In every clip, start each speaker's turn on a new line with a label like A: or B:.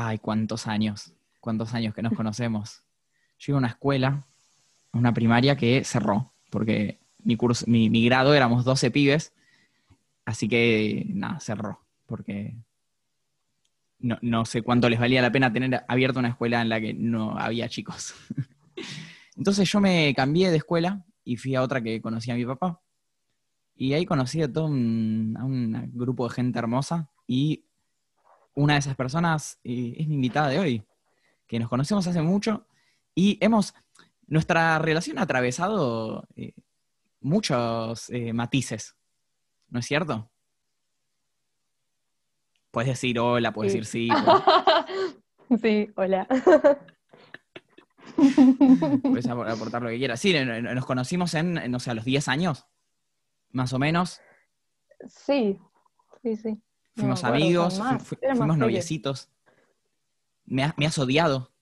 A: Ay, cuántos años, cuántos años que nos conocemos. Yo iba a una escuela, una primaria que cerró, porque mi, curso, mi, grado éramos 12 pibes, así que nada, cerró, porque no, no, sé cuánto les valía la pena tener abierta una escuela en la que no había chicos. Entonces yo me cambié de escuela y fui a otra que conocía a mi papá. Y ahí conocí a todo a un grupo de gente hermosa y una de esas personas eh, es mi invitada de hoy, que nos conocemos hace mucho y hemos, nuestra relación ha atravesado eh, muchos eh, matices, ¿no es cierto? Puedes decir hola, puedes
B: Sí.
A: decir sí. puedes-
B: Sí, hola.
A: Puedes apor- aportar lo que quieras. Sí, no- no- nos conocimos en, en, no sé, a los 10 años, más o menos.
B: Sí, sí, sí.
A: Fuimos amigos, fu- fu- fuimos noviecitos. Me, has- me has odiado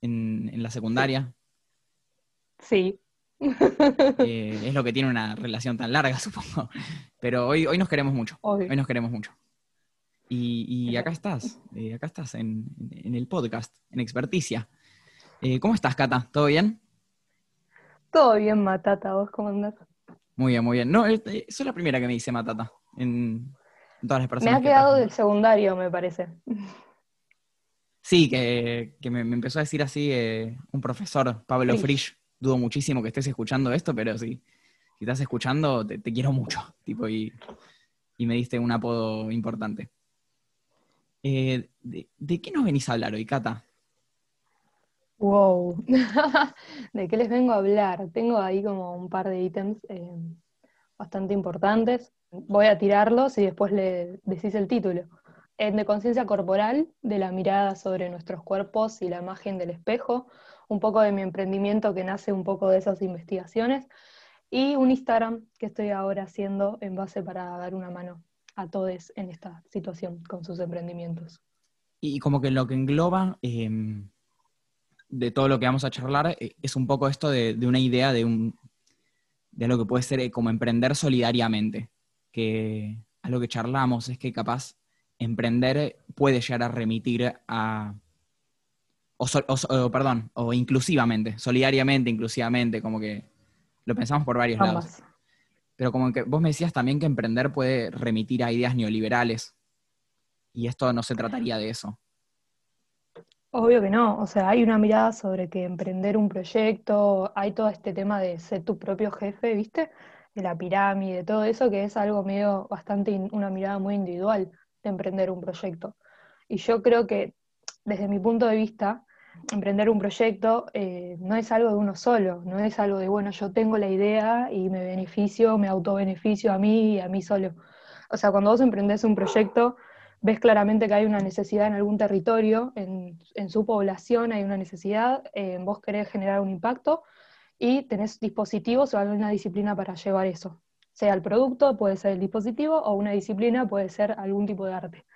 A: en, en la secundaria.
B: Sí.
A: Eh, es lo que tiene una relación tan larga, supongo. Pero hoy, hoy nos queremos mucho.
B: Obvio.
A: Hoy nos queremos mucho. Y, y
B: Es
A: acá estás, eh, acá estás en, en el podcast, en Experticia. Eh, ¿Cómo estás, Cata? ¿Todo bien?
B: Todo bien, Matata, ¿vos cómo andás?
A: Muy bien, muy bien. No, eh, eh, soy la primera que me dice Matata en todas las
B: Me ha
A: que
B: quedado del secundario, me parece.
A: Sí, que, que me, me empezó a decir así eh, un profesor, Pablo
B: Frisch.
A: Frisch. Dudo muchísimo que estés escuchando esto, pero sí, si estás escuchando, te, te quiero mucho. Tipo, y, y me diste un apodo importante. Eh, de, de qué nos venís a hablar hoy, Cata?
B: Wow. ¿De qué les vengo a hablar? Tengo ahí como un par de ítems eh, bastante importantes. Voy a tirarlos y después le decís el título. Eh, de conciencia corporal, de la mirada sobre nuestros cuerpos y la imagen del espejo, un poco de mi emprendimiento que nace un poco de esas investigaciones, y un Instagram que estoy ahora haciendo en base para dar una mano a todos en esta situación con sus emprendimientos.
A: Y como que lo que engloba eh, de todo lo que vamos a charlar eh, es un poco esto de, de una idea de, un, de lo que puede ser eh, como emprender solidariamente. Que a lo que charlamos es que capaz emprender puede llegar a remitir a... O, o perdón, o inclusivamente, solidariamente, inclusivamente, como que lo pensamos por varios lados. Pero como que vos me decías también que emprender puede remitir a ideas neoliberales. Y esto no se trataría de eso.
B: Obvio que no, o sea, hay una mirada sobre que emprender un proyecto, hay todo este tema de ser tu propio jefe, ¿viste? De la pirámide, todo eso que es algo medio bastante, una mirada muy individual de emprender un proyecto. Y yo creo que desde mi punto de vista, emprender un proyecto eh, no es algo de uno solo, no es algo de, bueno, yo tengo la idea y me beneficio, me autobeneficio a mí y a mí solo. O sea, cuando vos emprendés un proyecto, ves claramente que hay una necesidad en algún territorio, en, en su población hay una necesidad, eh, vos querés generar un impacto y tenés dispositivos o alguna disciplina para llevar eso. Sea el producto, puede ser el dispositivo, o una disciplina puede ser algún tipo de arte.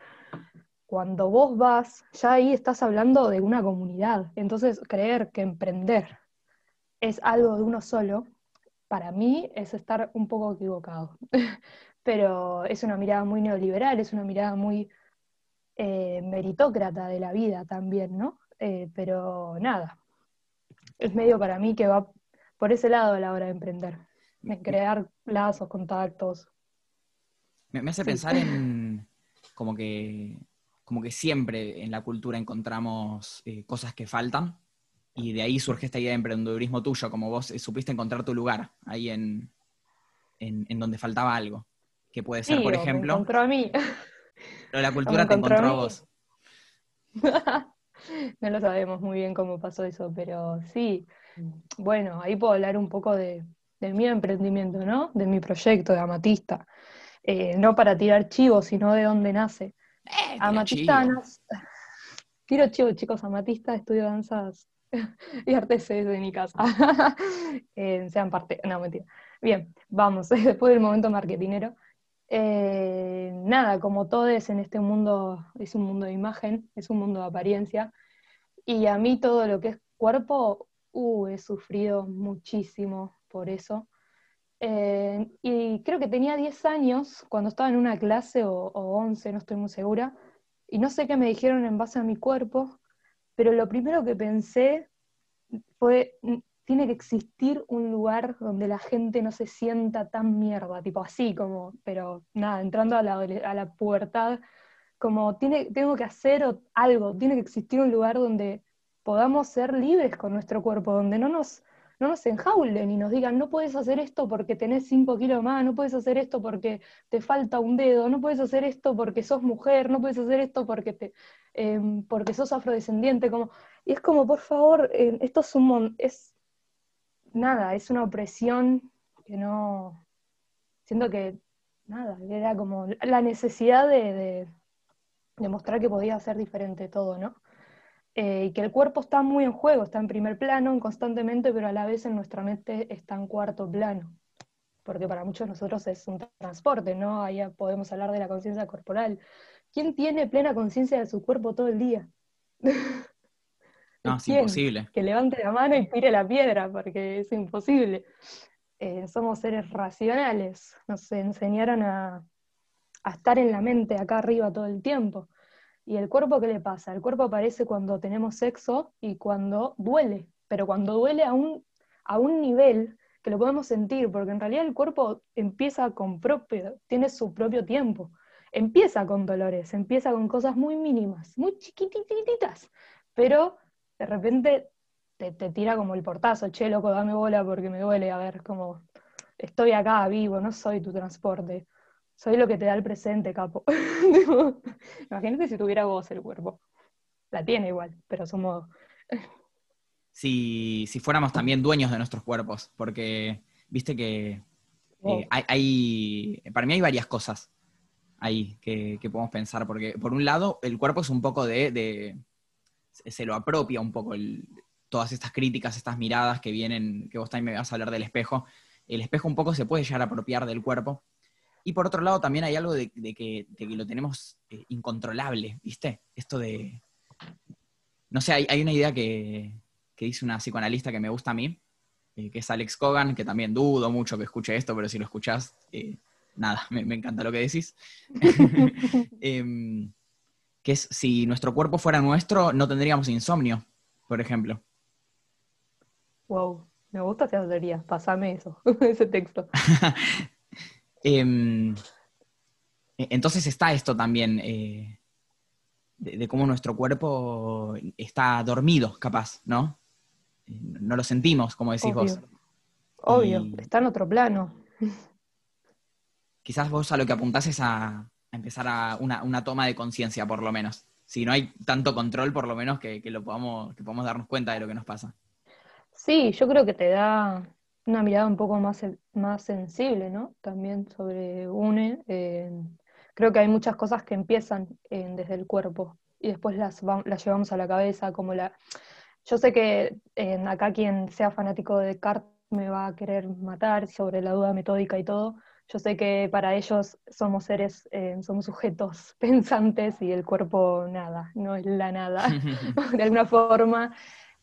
B: Cuando vos vas, ya ahí estás hablando de una comunidad. Entonces, creer que emprender es algo de uno solo, para mí es estar un poco equivocado. Pero es una mirada muy neoliberal, es una mirada muy eh, meritócrata de la vida también, ¿no? Eh, pero nada, es medio para mí que va por ese lado a la hora de emprender, en crear lazos, contactos.
A: Me, me hace
B: Sí.
A: pensar en como que, como que siempre en la cultura encontramos eh, cosas que faltan y de ahí surge esta idea de emprendedurismo tuyo, como vos eh, supiste encontrar tu lugar ahí en, en, en donde faltaba algo. Que puede ser,
B: Sí,
A: por
B: o me
A: ejemplo,
B: encontró a mí.
A: pero la cultura te
B: encontró a
A: encontró a
B: mí.
A: vos.
B: no lo sabemos muy bien cómo pasó eso, pero sí. Bueno, ahí puedo hablar un poco de, de mi emprendimiento, ¿no? De mi proyecto de amatista. Eh, no para tirar chivos, sino de dónde nace.
A: Eh,
B: Amatista
A: chivo.
B: nace- Tiro chivo, chicos, amatista, estudio danzas y artes de mi casa. Eh, sean parte. No, mentira. Bien, vamos, después del momento marketinero. Eh, nada, como todos en este mundo, es un mundo de imagen, es un mundo de apariencia. Y a mí todo lo que es cuerpo, uh, he sufrido muchísimo por eso. Eh, y creo que tenía 10 años cuando estaba en una clase, o, o 11, no estoy muy segura, y no sé qué me dijeron en base a mi cuerpo, pero lo primero que pensé fue, tiene que existir un lugar donde la gente no se sienta tan mierda, tipo así como, pero nada, entrando a la, a la pubertad, como tiene, tengo que hacer algo, tiene que existir un lugar donde podamos ser libres con nuestro cuerpo, donde no nos, no nos enjaulen y nos digan, no puedes hacer esto porque tenés 5 kilos más, no puedes hacer esto porque te falta un dedo, no puedes hacer esto porque sos mujer, no puedes hacer esto porque, te, em, porque sos afrodescendiente, como, y es como, por favor, eh, esto es un, es, nada, es una opresión que no, siento que, nada, era como la necesidad de, de, mostrar que podía ser diferente todo, ¿no? Eh, y que el cuerpo está muy en juego, está en primer plano constantemente, pero a la vez en nuestra mente está en cuarto plano, porque para muchos de nosotros es un transporte, ¿no? Ahí podemos hablar de la conciencia corporal. ¿Quién tiene plena conciencia de su cuerpo todo el día?
A: No, es imposible.
B: Que levante la mano y tire la piedra, porque es imposible. Eh, somos seres racionales, nos enseñaron a, estar en la mente acá arriba todo el tiempo. ¿Y el cuerpo qué le pasa? El cuerpo aparece cuando tenemos sexo y cuando duele, pero cuando duele a un, a un nivel que lo podemos sentir, porque en realidad el cuerpo empieza con propio, tiene su propio tiempo. Empieza con dolores, empieza con cosas muy mínimas, muy chiquitititas, pero de repente te, tira como el portazo, che, loco, dame bola porque me duele, a ver, como estoy acá vivo, no soy tu transporte, soy lo que te da el presente, capo. Imagínate si tuviera voz el cuerpo. La tiene igual, pero somos...
A: si, si fuéramos también dueños de nuestros cuerpos, porque viste que eh, hay, para mí hay varias cosas ahí que, podemos pensar, porque por un lado el cuerpo es un poco de se lo apropia un poco todas estas críticas, estas miradas que vienen, que vos también me vas a hablar del espejo. El espejo un poco se puede llegar a apropiar del cuerpo. Y por otro lado también hay algo de, que, lo tenemos eh, incontrolable, ¿viste? Esto de... No sé, hay, una idea que, dice una psicoanalista que me gusta a mí, eh, que es Alex Cogan, que también dudo mucho que escuche esto, pero si lo escuchás, eh, nada, me, me, encanta lo que decís. Que es si nuestro cuerpo fuera nuestro, no tendríamos insomnio, por ejemplo.
B: Wow, me gusta esa teoría, pasame eso, ese texto.
A: Em, e, entonces está esto también, eh, de, cómo nuestro cuerpo está dormido, capaz, ¿no? No lo sentimos, como decís vos.
B: Obvio, está en otro plano.
A: Quizás vos a lo que apuntás es a, empezar a una, toma de conciencia, por lo menos. Si no hay tanto control, por lo menos que, lo podamos, que podamos darnos cuenta de lo que nos pasa.
B: Sí, yo creo que te da una mirada un poco más, más sensible, ¿no? También sobre UNE. Eh, creo que hay muchas cosas que empiezan eh, desde el cuerpo y después las, las llevamos a la cabeza, como la... Yo sé que eh, acá quien sea fanático de Descartes me va a querer matar sobre la duda metódica y todo, yo sé que para ellos somos seres, eh, somos sujetos pensantes y el cuerpo nada, no es la nada, de alguna forma,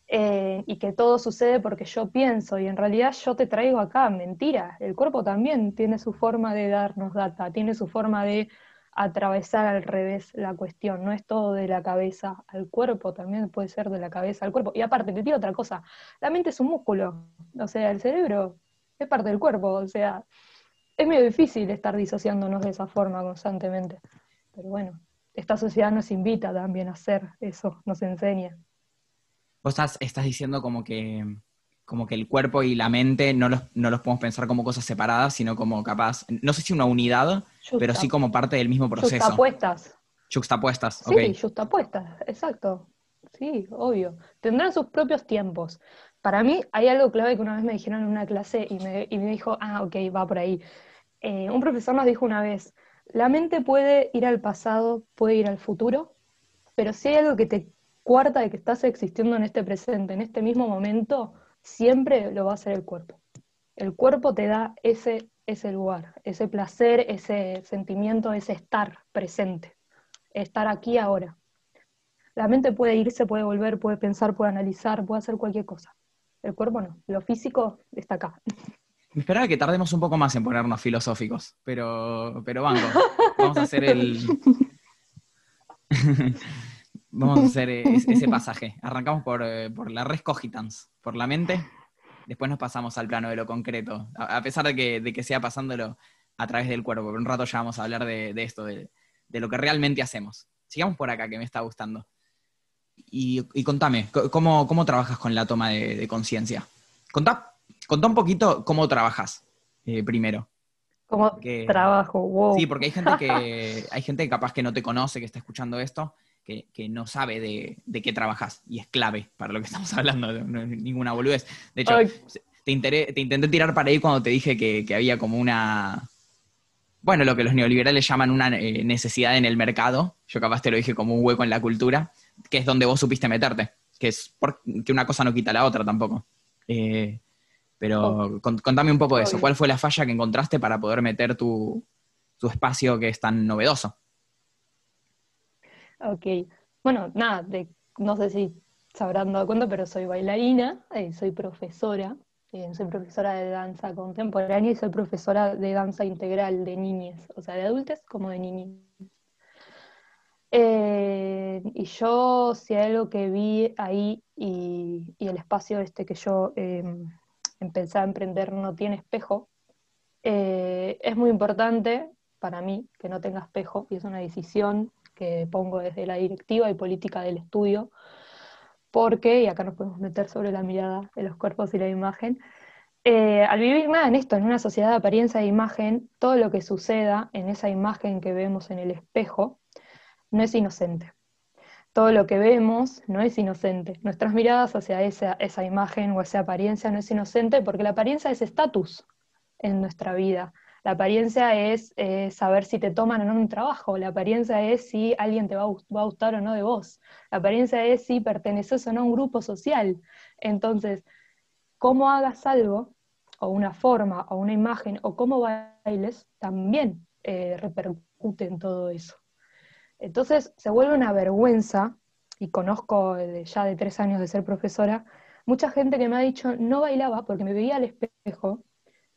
B: eh, y que todo sucede porque yo pienso y en realidad yo te traigo acá, mentira, el cuerpo también tiene su forma de darnos data, tiene su forma de atravesar al revés la cuestión, no es todo de la cabeza al cuerpo, también puede ser de la cabeza al cuerpo. Y aparte, te digo otra cosa, la mente es un músculo, o sea, el cerebro es parte del cuerpo, o sea, es medio difícil estar disociándonos de esa forma constantemente. Pero bueno, esta sociedad nos invita también a hacer eso, nos enseña.
A: Vos estás, estás diciendo como que, como que el cuerpo y la mente no los, no los podemos pensar como cosas separadas, sino como capaz, no sé si una unidad, pero sí como parte del mismo proceso.
B: Juxtapuestas.
A: Juxtapuestas,
B: ok. Sí, juxtapuestas, exacto. Sí, obvio. Tendrán sus propios tiempos. Para mí hay algo clave que una vez me dijeron en una clase y me, dijo, ah, ok, va por ahí. Eh, un profesor nos dijo una vez, la mente puede ir al pasado, puede ir al futuro, pero si hay algo que te cuarta de que estás existiendo en este presente, en este mismo momento, siempre lo va a hacer el cuerpo. El cuerpo te da ese, ese lugar, ese placer, ese sentimiento, ese estar presente, estar aquí ahora. La mente puede irse, puede volver, puede pensar, puede analizar, puede hacer cualquier cosa. El cuerpo no, lo físico está acá.
A: Esperaba que tardemos un poco más en ponernos filosóficos, pero, pero vamos a hacer el... Vamos a hacer ese pasaje. Arrancamos por, eh, por la res cogitans, por la mente. Después nos pasamos al plano de lo concreto, a, pesar de que, de que, sea pasándolo a través del cuerpo. Por un rato ya vamos a hablar de, esto, de, lo que realmente hacemos. Sigamos por acá, que me está gustando. Y, contame, ¿cómo, ¿cómo, trabajas con la toma de, conciencia? Contá, contá, un poquito cómo trabajas eh, primero.
B: ¿Cómo trabajo? Wow.
A: Sí, porque hay gente que hay gente capaz que no te conoce, que está escuchando esto, que, no sabe de, qué trabajas y es clave para lo que estamos hablando, no es ninguna boludez. De hecho, te, intenté tirar para ahí cuando te dije que, había como una, bueno, lo que los neoliberales llaman una eh, necesidad en el mercado, yo capaz te lo dije como un hueco en la cultura, que es donde vos supiste meterte, que es porque una cosa no quita la otra tampoco. Eh, pero contame un poco de eso, ¿cuál fue la falla que encontraste para poder meter tu, tu espacio que es tan novedoso?
B: Ok, bueno, nada, no sé si se habrán dado cuenta, pero soy bailarina, eh, soy profesora, eh, soy profesora de danza contemporánea y soy profesora de danza integral de niñas, o sea, de adultos como de niños. Eh, y yo, si hay algo que vi ahí y, el espacio este que yo em, empecé a emprender no tiene espejo, es muy importante para mí que no tenga espejo y es una decisión que pongo desde la directiva y política del estudio, porque, y acá nos podemos meter sobre la mirada de los cuerpos y la imagen, eh, al vivir nada en esto, en una sociedad de apariencia de imagen, todo lo que suceda en esa imagen que vemos en el espejo no es inocente. Todo lo que vemos no es inocente. Nuestras miradas hacia esa, esa imagen o esa apariencia no es inocente porque la apariencia es estatus en nuestra vida. La apariencia es saber si te toman o no un trabajo, la apariencia es si alguien te va a, gustar o no de vos, la apariencia es si perteneces o no a un grupo social. Entonces, cómo hagas algo, o una forma, o una imagen, o cómo bailes, también eh, repercute en todo eso. Entonces, se vuelve una vergüenza, y conozco ya de tres años de ser profesora, mucha gente que me ha dicho no bailaba porque me veía al espejo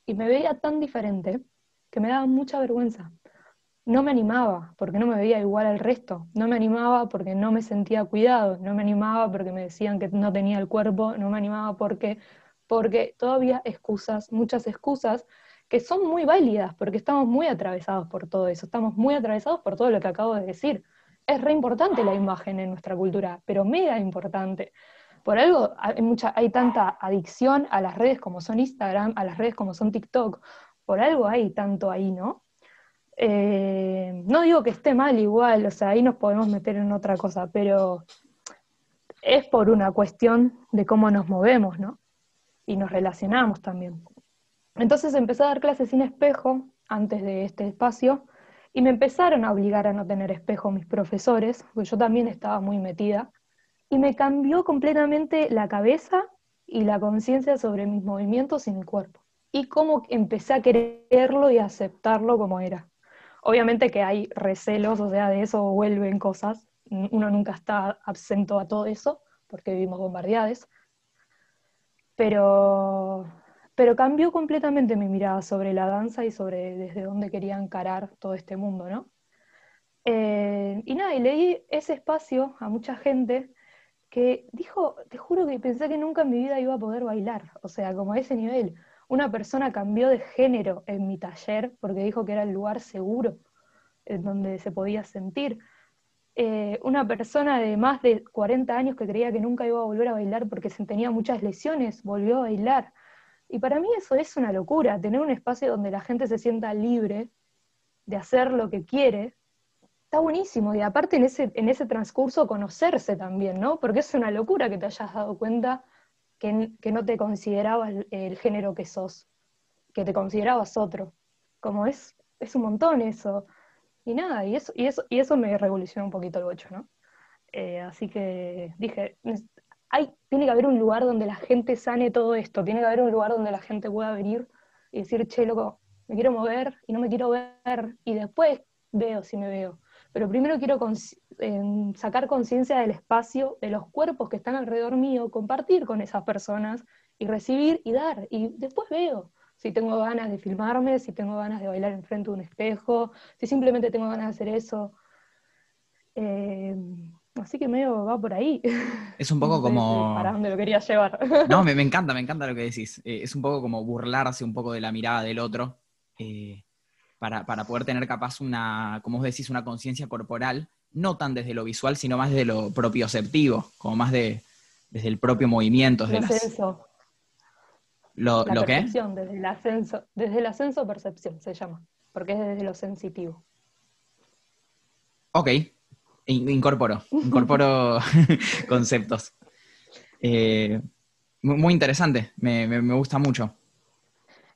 B: y me veía tan diferente que me daba mucha vergüenza. No me animaba porque no me veía igual al resto, no me animaba porque no me sentía cuidado, no me animaba porque me decían que no tenía el cuerpo, no me animaba porque, porque todavía excusas, muchas excusas que son muy válidas porque estamos muy atravesados por todo eso, estamos muy atravesados por todo lo que acabo de decir. Es re importante la imagen en nuestra cultura, pero mega importante. Por algo hay, mucha, hay tanta adicción a las redes como son Instagram, a las redes como son TikTok, por algo hay tanto ahí, ¿no? Eh, no digo que esté mal igual, o sea, ahí nos podemos meter en otra cosa, pero es por una cuestión de cómo nos movemos, ¿no? Y nos relacionamos también. Entonces empecé a dar clases sin espejo antes de este espacio y me empezaron a obligar a no tener espejo mis profesores, porque yo también estaba muy metida, y me cambió completamente la cabeza y la conciencia sobre mis movimientos y mi cuerpo y cómo empecé a quererlo y aceptarlo como era. Obviamente que hay recelos, o sea, de eso vuelven cosas, uno nunca está absento a todo eso, porque vivimos bombardeados, pero, pero cambió completamente mi mirada sobre la danza y sobre desde dónde quería encarar todo este mundo, ¿no? Eh, y nada, y leí ese espacio a mucha gente que dijo, te juro que pensé que nunca en mi vida iba a poder bailar, o sea, como a ese nivel una persona cambió de género en mi taller porque dijo que era el lugar seguro en donde se podía sentir. Eh, una persona de más de 40 años que creía que nunca iba a volver a bailar porque tenía muchas lesiones, volvió a bailar. Y para mí eso es una locura, tener un espacio donde la gente se sienta libre de hacer lo que quiere, está buenísimo. Y aparte en ese, en ese transcurso conocerse también, ¿no? Porque es una locura que te hayas dado cuenta que, no te considerabas el, género que sos, que te considerabas otro. Como es, es un montón eso. Y nada, y eso, y eso, y eso me revolucionó un poquito el bocho, ¿no? Eh, así que dije, hay, tiene que haber un lugar donde la gente sane todo esto, tiene que haber un lugar donde la gente pueda venir y decir, che, loco, me quiero mover y no me quiero ver, y después veo si me veo. Pero primero quiero sacar conciencia del espacio, de los cuerpos que están alrededor mío, compartir con esas personas y recibir y dar. Y después veo si tengo ganas de filmarme, si tengo ganas de bailar enfrente de un espejo, si simplemente tengo ganas de hacer eso. Eh, así que medio va por ahí.
A: Es un poco como...
B: Para dónde lo quería llevar.
A: No, me, encanta, me encanta lo que decís. Eh, es un poco como burlarse un poco de la mirada del otro eh, para, para, poder tener capaz una, como vos decís, una conciencia corporal, no tan desde lo visual, sino más desde lo propioceptivo, como más de, desde el propio movimiento. Desde
B: ascenso.
A: ¿Lo,
B: la
A: ¿lo qué?
B: Desde el, ascenso, desde el ascenso percepción se llama, porque es desde lo sensitivo.
A: Ok, incorporo, incorporo conceptos. Eh, muy interesante, me, gusta mucho.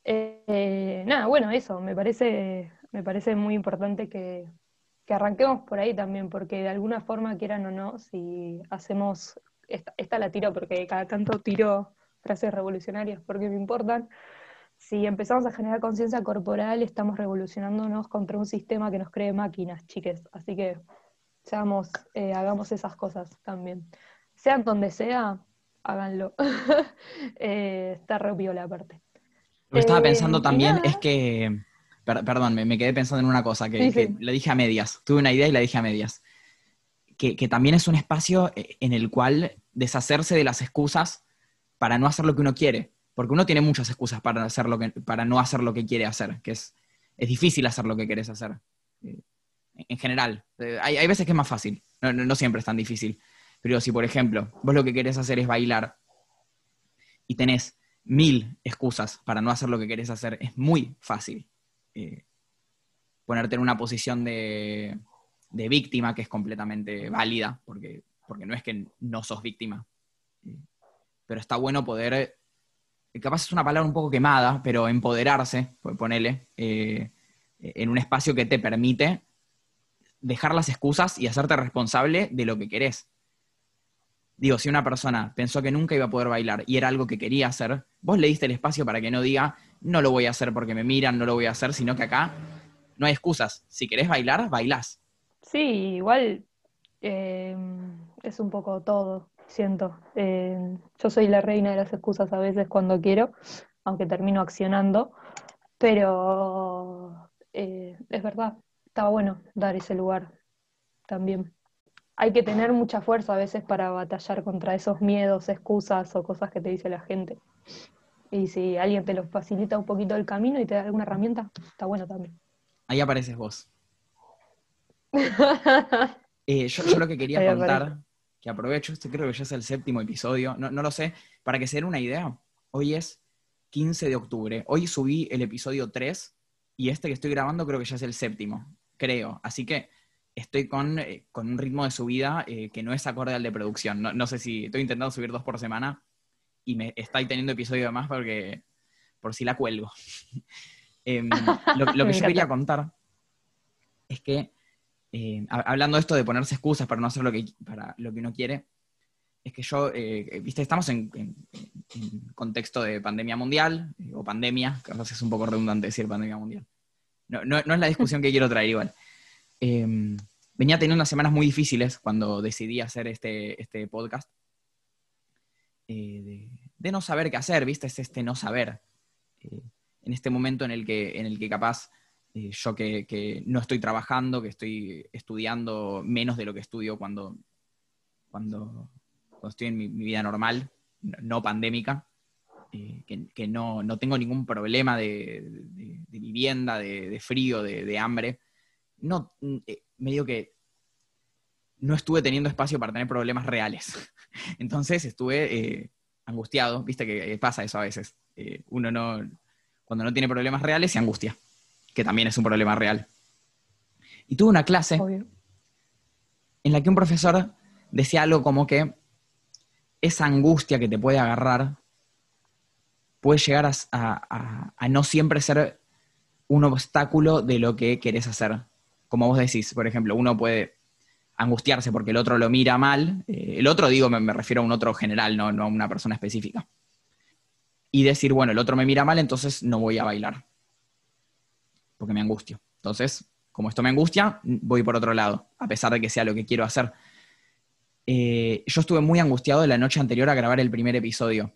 B: Eh, nada, bueno, eso, me parece, me parece muy importante que, arranquemos por ahí también, porque de alguna forma, quieran o no, si hacemos, esta, la tiro porque cada tanto tiro frases revolucionarias porque me importan, si empezamos a generar conciencia corporal, estamos revolucionándonos contra un sistema que nos cree máquinas, chiques. Así que seamos, eh, hagamos esas cosas también. Sean donde sea, háganlo. eh, está re la parte.
A: Lo que estaba pensando eh, también es que, perdón, me, quedé pensando en una cosa que, le dije a medias. Tuve una idea y la dije a medias. Que, que, también es un espacio en el cual deshacerse de las excusas para no hacer lo que uno quiere. Porque uno tiene muchas excusas para, hacer lo que, para no hacer lo que quiere hacer, que es, es difícil hacer lo que quieres hacer en general. Eh, hay, veces que es más fácil, no, siempre es tan difícil. Pero si, por ejemplo, vos lo que querés hacer es bailar y tenés mil excusas para no hacer lo que querés hacer, es muy fácil eh, ponerte en una posición de, víctima que es completamente válida, porque, porque no es que no sos víctima. Eh, pero está bueno poder, capaz es una palabra un poco quemada, pero empoderarse, ponele, en un espacio que te permite dejar las excusas y hacerte responsable de lo que querés. Digo, si una persona pensó que nunca iba a poder bailar y era algo que quería hacer, vos le diste el espacio para que no diga, no lo voy a hacer porque me miran, no lo voy a hacer, sino que acá no hay excusas. Si querés bailar, bailás.
B: Sí, igual eh, es un poco todo, siento. Eh, yo soy la reina de las excusas a veces cuando quiero, aunque termino accionando, pero eh, es verdad, estaba bueno dar ese lugar también. Hay que tener mucha fuerza a veces para batallar contra esos miedos, excusas o cosas que te dice la gente. Y si alguien te lo facilita un poquito el camino y te da alguna herramienta, está bueno también.
A: Ahí apareces vos. Eh, yo, lo que quería contar, que aprovecho, este creo que ya es el séptimo episodio, no, no lo sé, para que se den una idea, hoy es 15 de octubre, hoy subí el episodio 3 y este que estoy grabando creo que ya es el séptimo creo. Así que estoy con, eh, un ritmo de subida eh, que no es acorde al de producción. No, sé si estoy intentando subir dos por semana y me estoy teniendo episodio más porque por si la cuelgo. Em, lo, que yo quería contar es que, eh, hablando de esto de ponerse excusas para no hacer lo que, para lo que uno quiere, es que yo, viste, estamos en, contexto de pandemia mundial, o pandemia, que a veces es un poco redundante decir pandemia mundial. No, es la discusión que quiero traer igual. Em, venía teniendo unas semanas muy difíciles cuando decidí hacer este, este podcast. Eh, de, no saber qué hacer, ¿viste? Es este no saber. Eh, en este momento en el que, en el que capaz eh, yo que, no estoy trabajando, que estoy estudiando menos de lo que estudio cuando, cuando, estoy en mi, vida normal, no pandémica, eh, que, no, tengo ningún problema de, vivienda, de, frío, de, hambre. No, eh, me digo que no estuve teniendo espacio para tener problemas reales. Entonces estuve eh, angustiado, viste que pasa eso a veces. uno no, cuando no tiene problemas reales se angustia, que también es un problema real. Y tuve una clase en la que un profesor decía algo como que esa angustia que te puede agarrar puede llegar a, no siempre ser un obstáculo de lo que querés hacer. Como vos decís, por ejemplo, uno puede angustiarse porque el otro lo mira mal. Eh, el otro, digo, me, refiero a un otro general, no, a una persona específica. Y decir, bueno, el otro me mira mal, entonces no voy a bailar. Porque me angustio. Entonces, como esto me angustia, voy por otro lado, a pesar de que sea lo que quiero hacer. Eh, yo estuve muy angustiado la noche anterior a grabar el primer episodio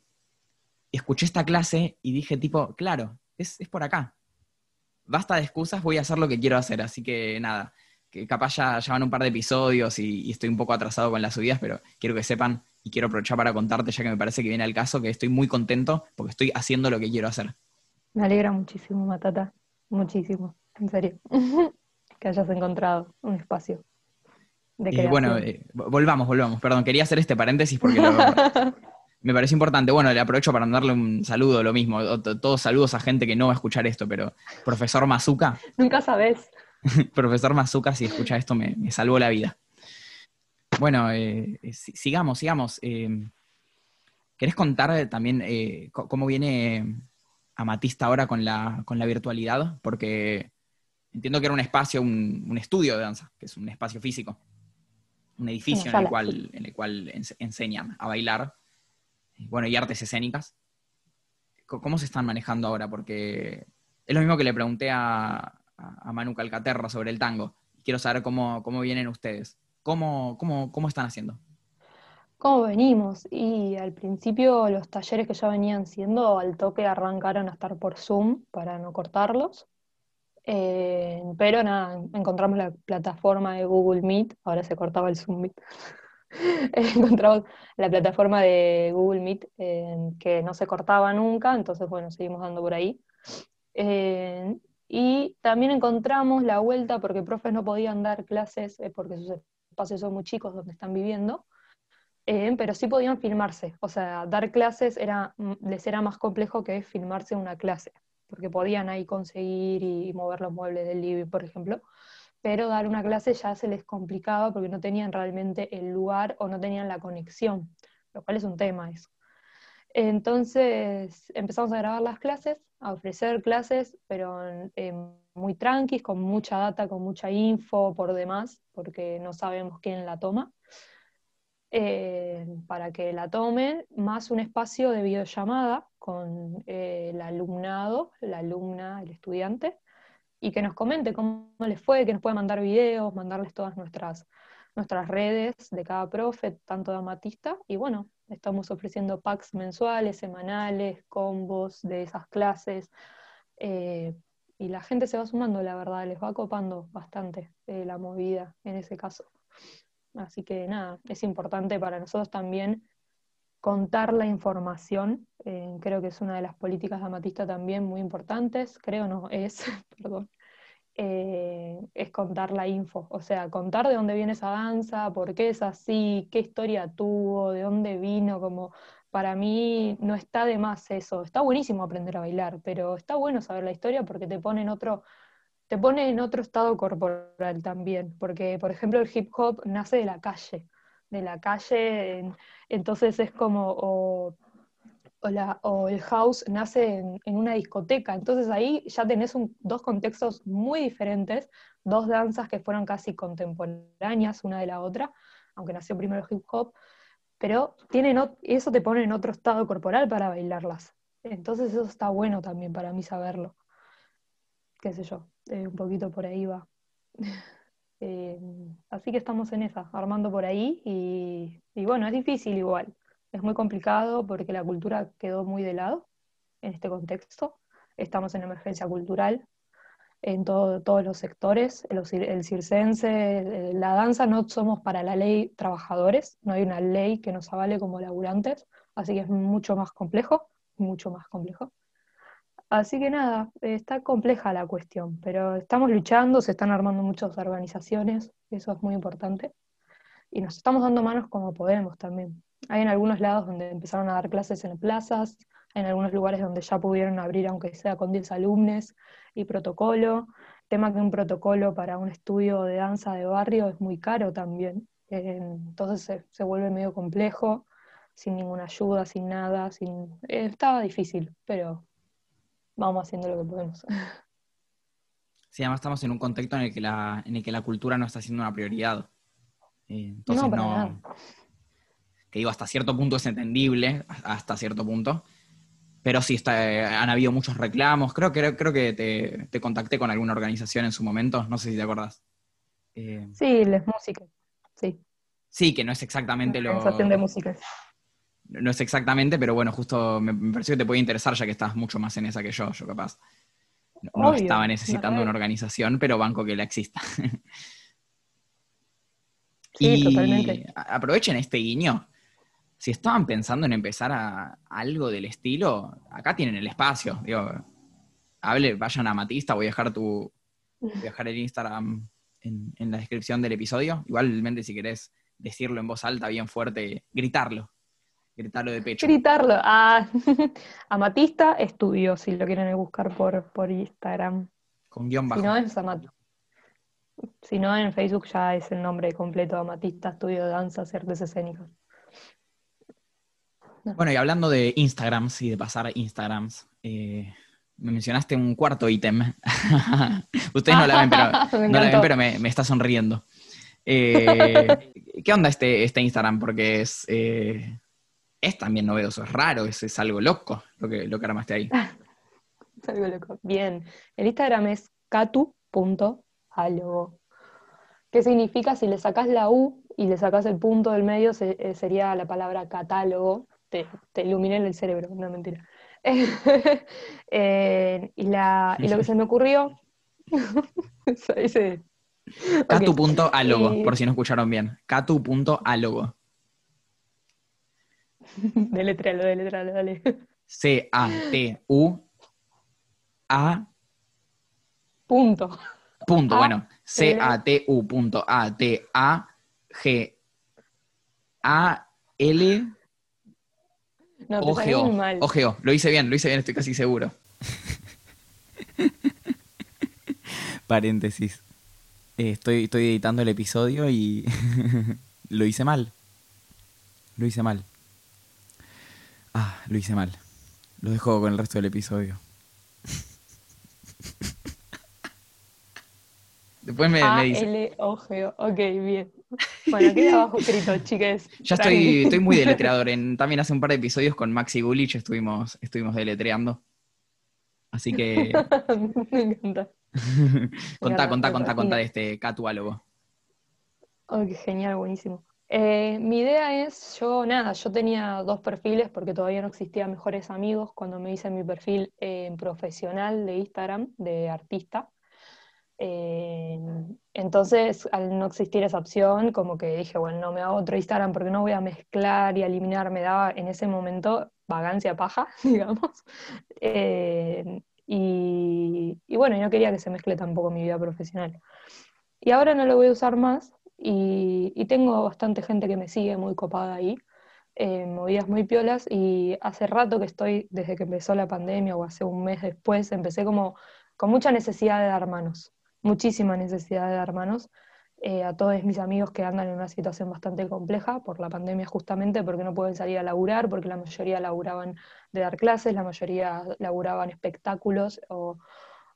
A: escuché esta clase y dije tipo, claro, es, por acá. Basta de excusas, voy a hacer lo que quiero hacer. Así que nada, que capaz ya, ya van un par de episodios y, y estoy un poco atrasado con las subidas, pero quiero que sepan y quiero aprovechar para contarte, ya que me parece que viene al caso, que estoy muy contento porque estoy haciendo lo que quiero hacer.
B: Me alegra muchísimo, Matata. Muchísimo, en serio. que hayas encontrado un espacio. De creación.
A: bueno, eh, volvamos, volvamos. Perdón, quería hacer este paréntesis porque lo- me parece importante. Bueno, le aprovecho para mandarle un saludo, lo mismo. Todos saludos a gente que no va a escuchar esto, pero profesor Mazuka,
B: Nunca sabes.
A: profesor Mazuka, si escucha esto, me, me salvó la vida. Bueno, eh, si- sigamos, sigamos. Eh, ¿Querés contar también eh, cómo viene Amatista ahora con la, con la virtualidad? Porque entiendo que era un espacio, un, un estudio de danza, que es un espacio físico, un edificio en el cual, en el cual ens- enseñan a bailar, bueno, y artes escénicas. ¿Cómo se están manejando ahora? Porque es lo mismo que le pregunté a Manu Calcaterra sobre el tango. Quiero saber cómo, cómo vienen ustedes. ¿Cómo, cómo, cómo están haciendo?
B: ¿Cómo venimos? Y al principio los talleres que ya venían siendo, al toque arrancaron a estar por Zoom para no cortarlos. Eh, pero nada, encontramos la plataforma de Google Meet, ahora se cortaba el Zoom Meet. Encontramos la plataforma de Google Meet eh, que no se cortaba nunca, entonces bueno, seguimos dando por ahí. Eh, y también encontramos la vuelta porque profes no podían dar clases eh, porque sus espacios son muy chicos donde están viviendo. Eh, pero sí podían filmarse, o sea, dar clases era, mm, les era más complejo que filmarse una clase, porque podían ahí conseguir y, mover los muebles del living, por ejemplo, pero dar una clase ya se les complicaba porque no tenían realmente el lugar o no tenían la conexión, lo cual es un tema eso. Entonces empezamos a grabar las clases, a ofrecer clases, pero muy tranquis, con mucha data, con mucha info por demás, porque no sabemos quién la toma eh, para que la tomen, más un espacio de videollamada con eh, el alumnado, la alumna, el estudiante, y que nos comente cómo les fue, que nos puede mandar videos, mandarles todas nuestras, nuestras redes de cada profe, tanto de amatista, y bueno, estamos ofreciendo packs mensuales, semanales, combos de esas clases, eh, y la gente se va sumando, la verdad, les va copando bastante eh, la movida en ese caso. Así que nada, es importante para nosotros también contar la información. eh, creo que es una de las políticas de Amatista también muy importantes. Creo no, es, perdón, eh, es contar la info. O sea, contar de dónde viene esa danza, por qué es así, qué historia tuvo, de dónde vino, como para mí no está de más eso. Está buenísimo aprender a bailar, pero está bueno saber la historia porque te pone en otro te pone en otro estado corporal también, porque por ejemplo el hip hop nace de la calle, de la calle, en- entonces es como, o la- o el house nace en, una discoteca, entonces ahí ya tenés dos contextos muy diferentes, dos danzas que fueron casi contemporáneas una de la otra, aunque nació primero el hip hop, pero tienen, eso te pone en otro estado corporal para bailarlas. Entonces eso está bueno también para mí saberlo qué sé yo, eh, un poquito por ahí va. Eh, así que estamos en esa, armando por ahí y, y bueno, es difícil igual, es muy complicado porque la cultura quedó muy de lado en este contexto, estamos en emergencia cultural en todo- todos los sectores, el, el circense, la danza no somos para la ley trabajadores, no hay una ley que nos avale como laburantes, así que es mucho más complejo, mucho más complejo. Así que nada, está compleja la cuestión, pero estamos luchando, se están armando muchas organizaciones, eso es muy importante, y nos estamos dando manos como podemos también. Hay en algunos lados donde empezaron a dar clases en plazas, en algunos lugares donde ya pudieron abrir aunque sea con 10 alumnos y protocolo. Tema que un protocolo para un estudio de danza de barrio es muy caro también, eh, entonces se, se vuelve medio complejo, sin ninguna ayuda, sin nada, sin... eh, estaba difícil, pero vamos haciendo lo que podemos.
A: Sí, además estamos en un contexto en el que la, en el que la cultura no está siendo una prioridad. Eh, entonces
B: No,
A: no. Que digo, hasta cierto punto es entendible, hasta cierto punto, pero sí está, eh, han habido muchos reclamos. Creo, creo, creo que te, te contacté con alguna organización en su momento, no sé si te acordás. Eh,
B: Sí, les músicas, sí,
A: sí, que no es exactamente lo.
B: organización de músicas.
A: No es exactamente, pero bueno, justo me, me pareció que te puede interesar ya que estás mucho más en esa que yo, yo capaz. No, estaba necesitando una organización, pero banco que la exista.
B: Sí,
A: y
B: totalmente.
A: aprovechen este guiño. Si estaban pensando en empezar a, algo del estilo, acá tienen el espacio. Digo, hable, vayan a Matista, voy a dejar tu, voy a dejar el Instagram en, en la descripción del episodio. Igualmente, si querés decirlo en voz alta, bien fuerte, gritarlo. Gritarlo de pecho.
B: Gritarlo. Ah, Amatista Estudio, si lo quieren buscar por, por Instagram.
A: Con guion
B: Si
A: bajo.
B: no, es Amat- si no, en Facebook ya es el nombre completo, Amatista Estudio de Danzas y Artes Escénicas.
A: Bueno, y hablando de Instagrams y de pasar Instagrams, eh, me mencionaste un cuarto ítem. Ustedes no la ven, pero,
B: Me
A: no la ven, pero me, me está sonriendo. Eh, ¿Qué onda este, este Instagram? Porque es, eh, es también novedoso, es raro, es, es algo loco lo que, lo que armaste ahí.
B: Es algo loco. Bien. El Instagram es catu.alogo. ¿Qué significa? Si le sacás la U y le sacás el punto del medio, se- eh, sería la palabra catálogo. Te, te iluminé el cerebro, no mentira. Eh, y, la, y lo que se me ocurrió. eso dice- Ok.
A: Catu.alogo,
B: Y-
A: por si no escucharon bien. Catu.alogo.
B: Deletréalo, deletréalo, dale.
A: C-A-T-U A
B: Punto.
A: punto,
B: A,
A: bueno, C-A-T-U punto A-T-A-G A-L
B: No, te salió muy mal.
A: O-G-O. Lo hice bien, lo hice bien, estoy casi seguro. Paréntesis. Eh, estoy, estoy editando el episodio y lo hice mal. Lo hice mal. Ah, lo hice mal. Lo dejo con el resto del episodio. Después me, me dice.
B: A-L-O-G-O. Ok, bien. Bueno, queda abajo escrito, chiques.
A: Ya estoy, estoy muy deletreador. En, también hace un par de episodios con Maxi Gulich estuvimos, estuvimos deletreando. Así que
B: Me encanta.
A: contá,
B: encanta,
A: contá, contá, contá de este catuálogo.
B: Oh, qué genial, buenísimo. Eh, mi idea es, yo nada, yo tenía dos perfiles porque todavía no existía Mejores Amigos cuando me hice mi perfil eh, profesional de Instagram, de artista. Eh, entonces, al no existir esa opción, como que dije, bueno, no me hago otro Instagram porque no voy a mezclar y eliminar, me daba en ese momento vagancia paja, digamos. Eh, y, y bueno, no quería que se mezcle tampoco mi vida profesional. Y ahora no lo voy a usar más y, y tengo bastante gente que me sigue muy copada ahí, eh, movidas muy piolas y hace rato que estoy, desde que empezó la pandemia o hace un mes después, empecé como con mucha necesidad de dar manos, muchísima necesidad de dar manos eh, a todos mis amigos que andan en una situación bastante compleja por la pandemia justamente, porque no pueden salir a laburar, porque la mayoría laburaban de dar clases, la mayoría laburaban espectáculos o,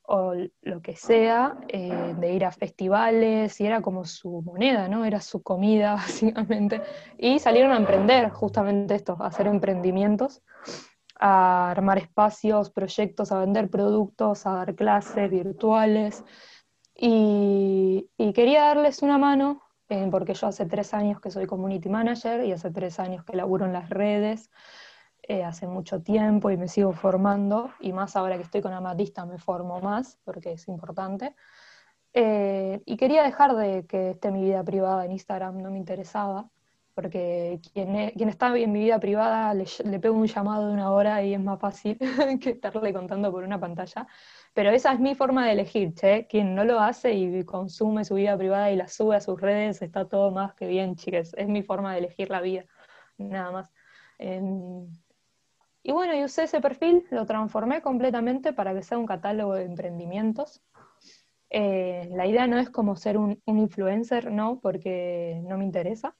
B: o lo que sea, eh, de ir a festivales, y era como su moneda, ¿no? Era su comida, básicamente. Y salieron a emprender justamente esto, a hacer emprendimientos, a armar espacios, proyectos, a vender productos, a dar clases virtuales. Y, y quería darles una mano, eh, porque yo hace tres años que soy community manager y hace tres años que laburo en las redes, eh, hace mucho tiempo y me sigo formando, y más ahora que estoy con Amatista me formo más, porque es importante. Eh, y quería dejar de que esté mi vida privada en Instagram, no me interesaba, porque quien, quien está en mi vida privada le, le pego un llamado de una hora y es más fácil que estarle contando por una pantalla. Pero esa es mi forma de elegir, che. Quien no lo hace y consume su vida privada y la sube a sus redes, está todo más que bien, chicas. Es mi forma de elegir la vida, nada más. Em, y bueno, y usé ese perfil, lo transformé completamente para que sea un catálogo de emprendimientos. Eh, la idea no es como ser un, influencer, no, porque no me interesa,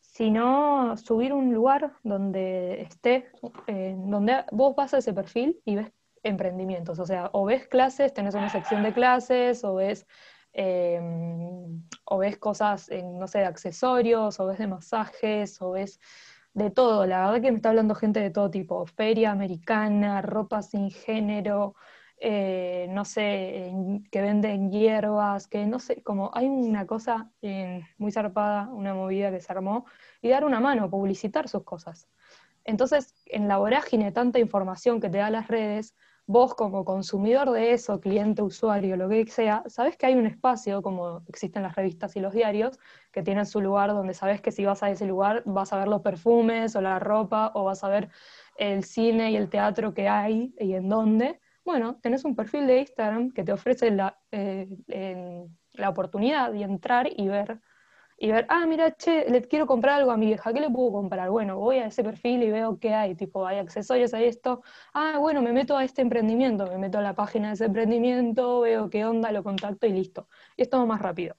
B: sino subir un lugar donde esté, eh, donde vos vas a ese perfil y ves emprendimientos, o sea, o ves clases, tenés una sección de clases, o ves, eh, o ves cosas, en, no sé, de accesorios, o ves de masajes, o ves de todo, la verdad que me está hablando gente de todo tipo, feria americana, ropa sin género, eh, no sé, que venden hierbas, que no sé, como hay una cosa muy zarpada, una movida que se armó, y dar una mano, publicitar sus cosas. Entonces, en la vorágine, tanta información que te da las redes, vos como consumidor de eso, cliente, usuario, lo que sea, sabes que hay un espacio, como existen las revistas y los diarios, que tienen su lugar donde sabes que si vas a ese lugar vas a ver los perfumes o la ropa o vas a ver el cine y el teatro que hay y en dónde. Bueno, tenés un perfil de Instagram que te ofrece la, eh, la oportunidad de entrar y ver y ver, ah, mira, che, le quiero comprar algo a mi vieja, ¿qué le puedo comprar? Bueno, voy a ese perfil y veo qué hay, tipo, hay accesorios, hay esto, ah, bueno, me meto a este emprendimiento, me meto a la página de ese emprendimiento, veo qué onda, lo contacto y listo. Y es todo más rápido.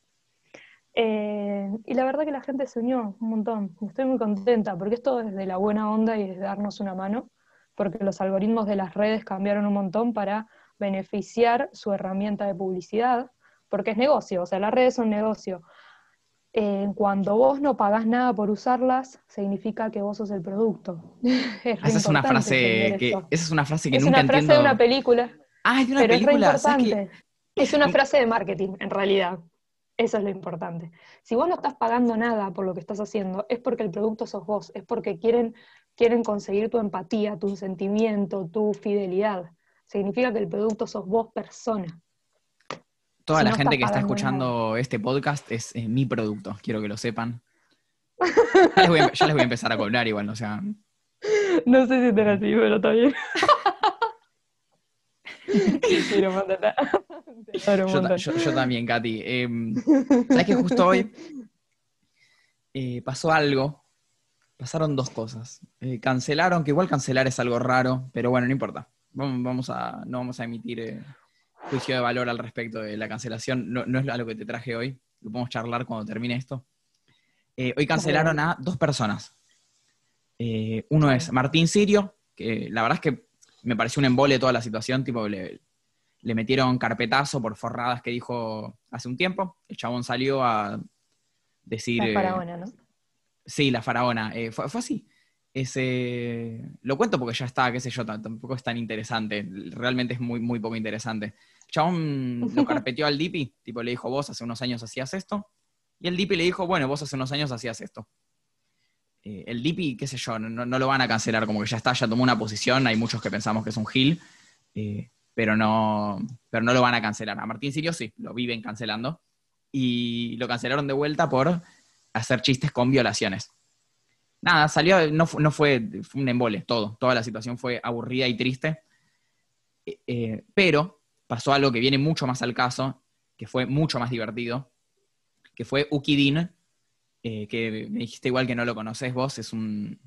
B: Eh, y la verdad que la gente se unió un montón, estoy muy contenta, porque esto es de la buena onda y es darnos una mano, porque los algoritmos de las redes cambiaron un montón para beneficiar su herramienta de publicidad, porque es negocio, o sea, las redes son negocio eh, cuando vos no pagás nada por usarlas, significa que vos sos el producto.
A: es esa, es una frase que, esa es una frase que
B: es
A: nunca
B: entiendo. Es una frase de una película.
A: Ah, es de una
B: pero
A: película.
B: Es, importante. es una frase de marketing, en realidad. Eso es lo importante. Si vos no estás pagando nada por lo que estás haciendo, es porque el producto sos vos, es porque quieren, quieren conseguir tu empatía, tu sentimiento, tu fidelidad. Significa que el producto sos vos persona
A: toda la gente que está escuchando este podcast es, mi producto, quiero que lo sepan. Ya les, voy a, empezar a cobrar igual, o sea.
B: No sé si te así, pero está bien.
A: yo, también, Katy. Em, ¿Sabes que justo hoy eh, pasó algo? Pasaron dos cosas. Eh, cancelaron, que igual cancelar es algo raro, pero bueno, no importa. Vamos, a, no vamos a emitir eh, juicio de valor al respecto de la cancelación. No, no es algo que te traje hoy, lo podemos charlar cuando termine esto. Eh, hoy cancelaron a dos personas. Eh, uno es Martín Sirio, que la verdad es que me pareció un embole toda la situación, tipo le, metieron carpetazo por forradas que dijo hace un tiempo. El chabón salió a decir...
B: La faraona, ¿no?
A: Sí, la faraona. Eh, fue, fue, así. Ese, lo cuento porque ya está, qué sé yo, tampoco es tan interesante. Realmente es muy, muy poco interesante. Chabón lo carpeteó al Dipi, tipo le dijo, vos hace unos años hacías esto. Y el Dipi le dijo, bueno, vos hace unos años hacías esto. Eh, el Dipi, qué sé yo, no, lo van a cancelar, como que ya está, ya tomó una posición. Hay muchos que pensamos que es un Gil, eh, pero, no, pero no lo van a cancelar. A Martín Sirio sí, lo viven cancelando. Y lo cancelaron de vuelta por hacer chistes con violaciones. Nada, salió, no, no fue, fue un embole, todo. Toda la situación fue aburrida y triste. Eh, pero pasó algo que viene mucho más al caso, que fue mucho más divertido, que fue Ukidin, eh, que me dijiste igual que no lo conoces vos, es un,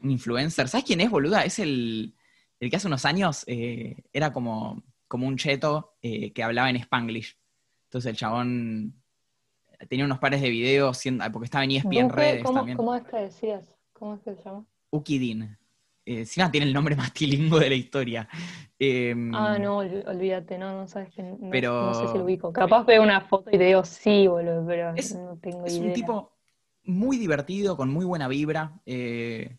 A: influencer. ¿Sabes quién es, boluda? Es el, que hace unos años eh, era como, como un cheto eh, que hablaba en spanglish. Entonces el chabón tenía unos pares de videos, porque estaba en ESPN Redes
B: ¿cómo,
A: también.
B: ¿Cómo es que decías? ¿Cómo es que se llama?
A: Ukidin. Eh, encima tiene el nombre más tilingo de la historia.
B: Em, ah, no, olvídate, no, no sabes que no, pero... sé si lo ubico. Capaz veo una foto y te digo sí, boludo, pero
A: es,
B: no tengo
A: idea.
B: Es
A: un tipo muy divertido, con muy buena vibra. Eh,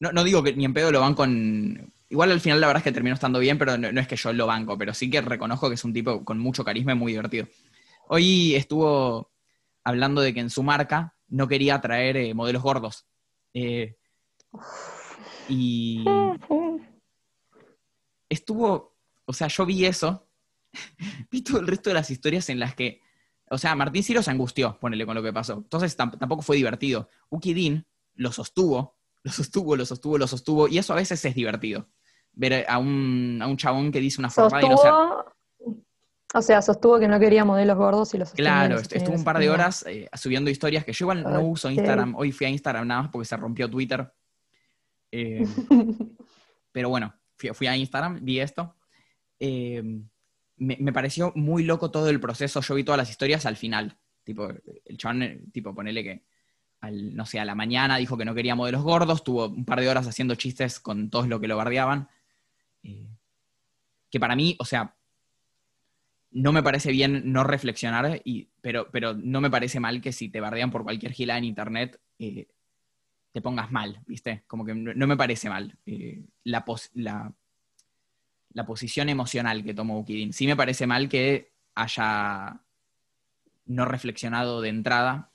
A: no, digo que ni en pedo lo van con. Igual al final la verdad es que terminó estando bien, pero no, es que yo lo banco, pero sí que reconozco que es un tipo con mucho carisma y muy divertido. Hoy estuvo hablando de que en su marca no quería traer eh, modelos gordos. Eh, y estuvo, o sea, yo vi eso, vi todo el resto de las historias en las que, o sea, Martín Ciro se angustió, ponele con lo que pasó. Entonces tampoco fue divertido. Uki lo sostuvo, lo sostuvo, lo sostuvo, lo sostuvo, y eso a veces es divertido. Ver a un, a un chabón que dice una forma y no sé.
B: O sea, sostuvo que no quería modelos gordos y los
A: Claro, estuvo un par de horas eh, subiendo historias que yo igual no uso Instagram. Hoy fui a Instagram nada más porque se rompió Twitter. Eh, pero bueno, fui, a Instagram, vi esto. Eh, me, pareció muy loco todo el proceso. Yo vi todas las historias al final. Tipo, el chabón, eh, tipo, ponele que, al, no sé, a la mañana dijo que no quería modelos gordos, tuvo un par de horas haciendo chistes con todos los que lo bardeaban. que para mí, o sea, no me parece bien no reflexionar, y, pero, pero no me parece mal que si te bardean por cualquier gila en internet, te pongas mal, ¿viste? Como que no, me parece mal eh, la, la, posición emocional que tomó Ukidin. Sí me parece mal que haya no reflexionado de entrada.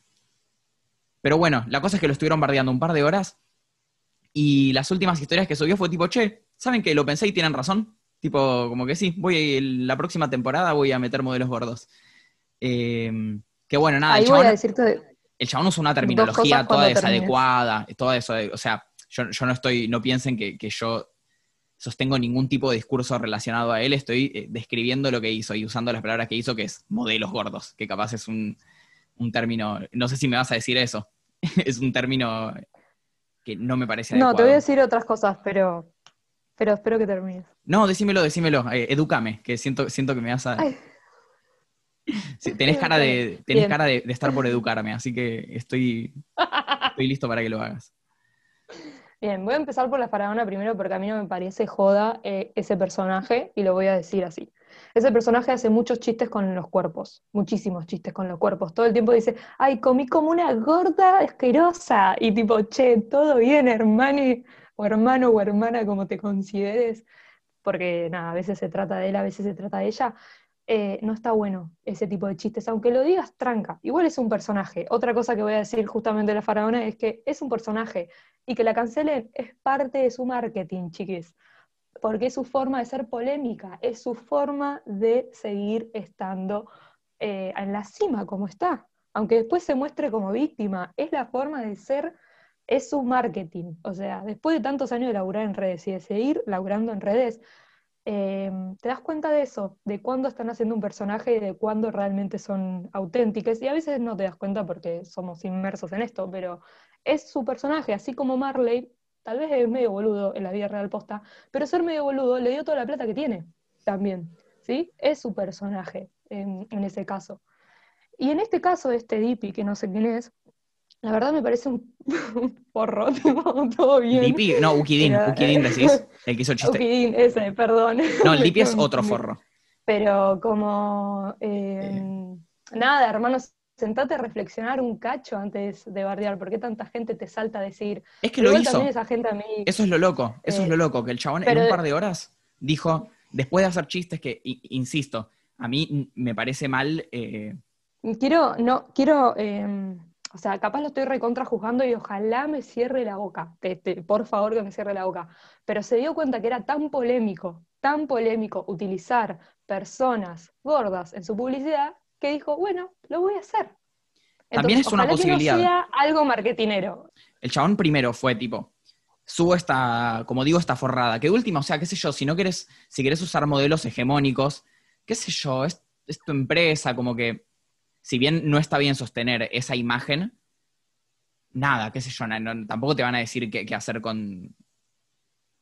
A: Pero bueno, la cosa es que lo estuvieron bardeando un par de horas y las últimas historias que subió fue tipo, che, ¿saben que Lo pensé y tienen razón. Tipo, como que sí, voy la próxima temporada voy a meter modelos gordos. Eh, que bueno, nada,
B: el chabón, el
A: chabón usa una terminología toda desadecuada, todo eso, o sea, yo, no estoy, no piensen que, yo sostengo ningún tipo de discurso relacionado a él, estoy eh, describiendo lo que hizo y usando las palabras que hizo, que es modelos gordos, que capaz es un, término, no sé si me vas a decir eso, es un término que no me parece adecuado.
B: No, te voy a decir otras cosas, pero, pero espero que termines.
A: No, decímelo, decímelo, eh, edúcame, que siento, siento que me vas a... tenés cara, de, tenés cara de, estar por educarme, así que estoy, estoy listo para que lo hagas.
B: Bien, voy a empezar por la faraona primero porque a mí no me parece joda eh, ese personaje y lo voy a decir así. Ese personaje hace muchos chistes con los cuerpos, muchísimos chistes con los cuerpos. Todo el tiempo dice, ay, comí como una gorda asquerosa. Y tipo, che, todo bien, hermano, o hermano o hermana, como te consideres. Porque nada, a veces se trata de él, a veces se trata de ella. Eh, no está bueno ese tipo de chistes, aunque lo digas tranca, igual es un personaje. Otra cosa que voy a decir justamente de la faraona es que es un personaje y que la cancelen es parte de su marketing, chiquis, porque es su forma de ser polémica, es su forma de seguir estando eh, en la cima como está, aunque después se muestre como víctima, es la forma de ser, es su marketing, o sea, después de tantos años de laburar en redes y de seguir laburando en redes, Em, te das cuenta de eso, de cuándo están haciendo un personaje y de cuándo realmente son auténticas. Y a veces no te das cuenta porque somos inmersos en esto, pero es su personaje, así como Marley, tal vez es medio boludo en la vida real posta, pero ser medio boludo le dio toda la plata que tiene también, ¿sí? Es su personaje en, en ese caso. Y en este caso, este Dippy, que no sé quién es, la verdad me parece un, porro, todo bien.
A: Dipi, no, Ukidin, Ukidin decís, el que hizo el chiste.
B: Ukidin, ese, perdón.
A: No, el Dipi es otro forro.
B: Pero como, eh, nada, hermanos, sentate a reflexionar un cacho antes de bardear, ¿por qué tanta gente te salta a decir?
A: Es que lo hizo. Esa gente a mí, eso es lo loco, eso es lo eh, loco, que el chabón en un par de horas dijo, después de hacer chistes que, insisto, a mí me parece mal... Eh,
B: quiero, no, quiero... O sea, capaz lo estoy recontra juzgando y ojalá me cierre la boca. por favor que me cierre la boca. Pero se dio cuenta que era tan polémico, tan polémico utilizar personas gordas en su publicidad que dijo, bueno, lo voy a hacer.
A: También es una posibilidad.
B: Que no sea algo marketinero.
A: El chabón primero fue tipo, subo esta, como digo, esta forrada. Que de última, o sea, qué sé yo, si no quieres, si quieres usar modelos hegemónicos, qué sé yo, es tu empresa, como que si bien no está bien sostener esa imagen, nada, qué sé yo, tampoco te van a decir qué, hacer con,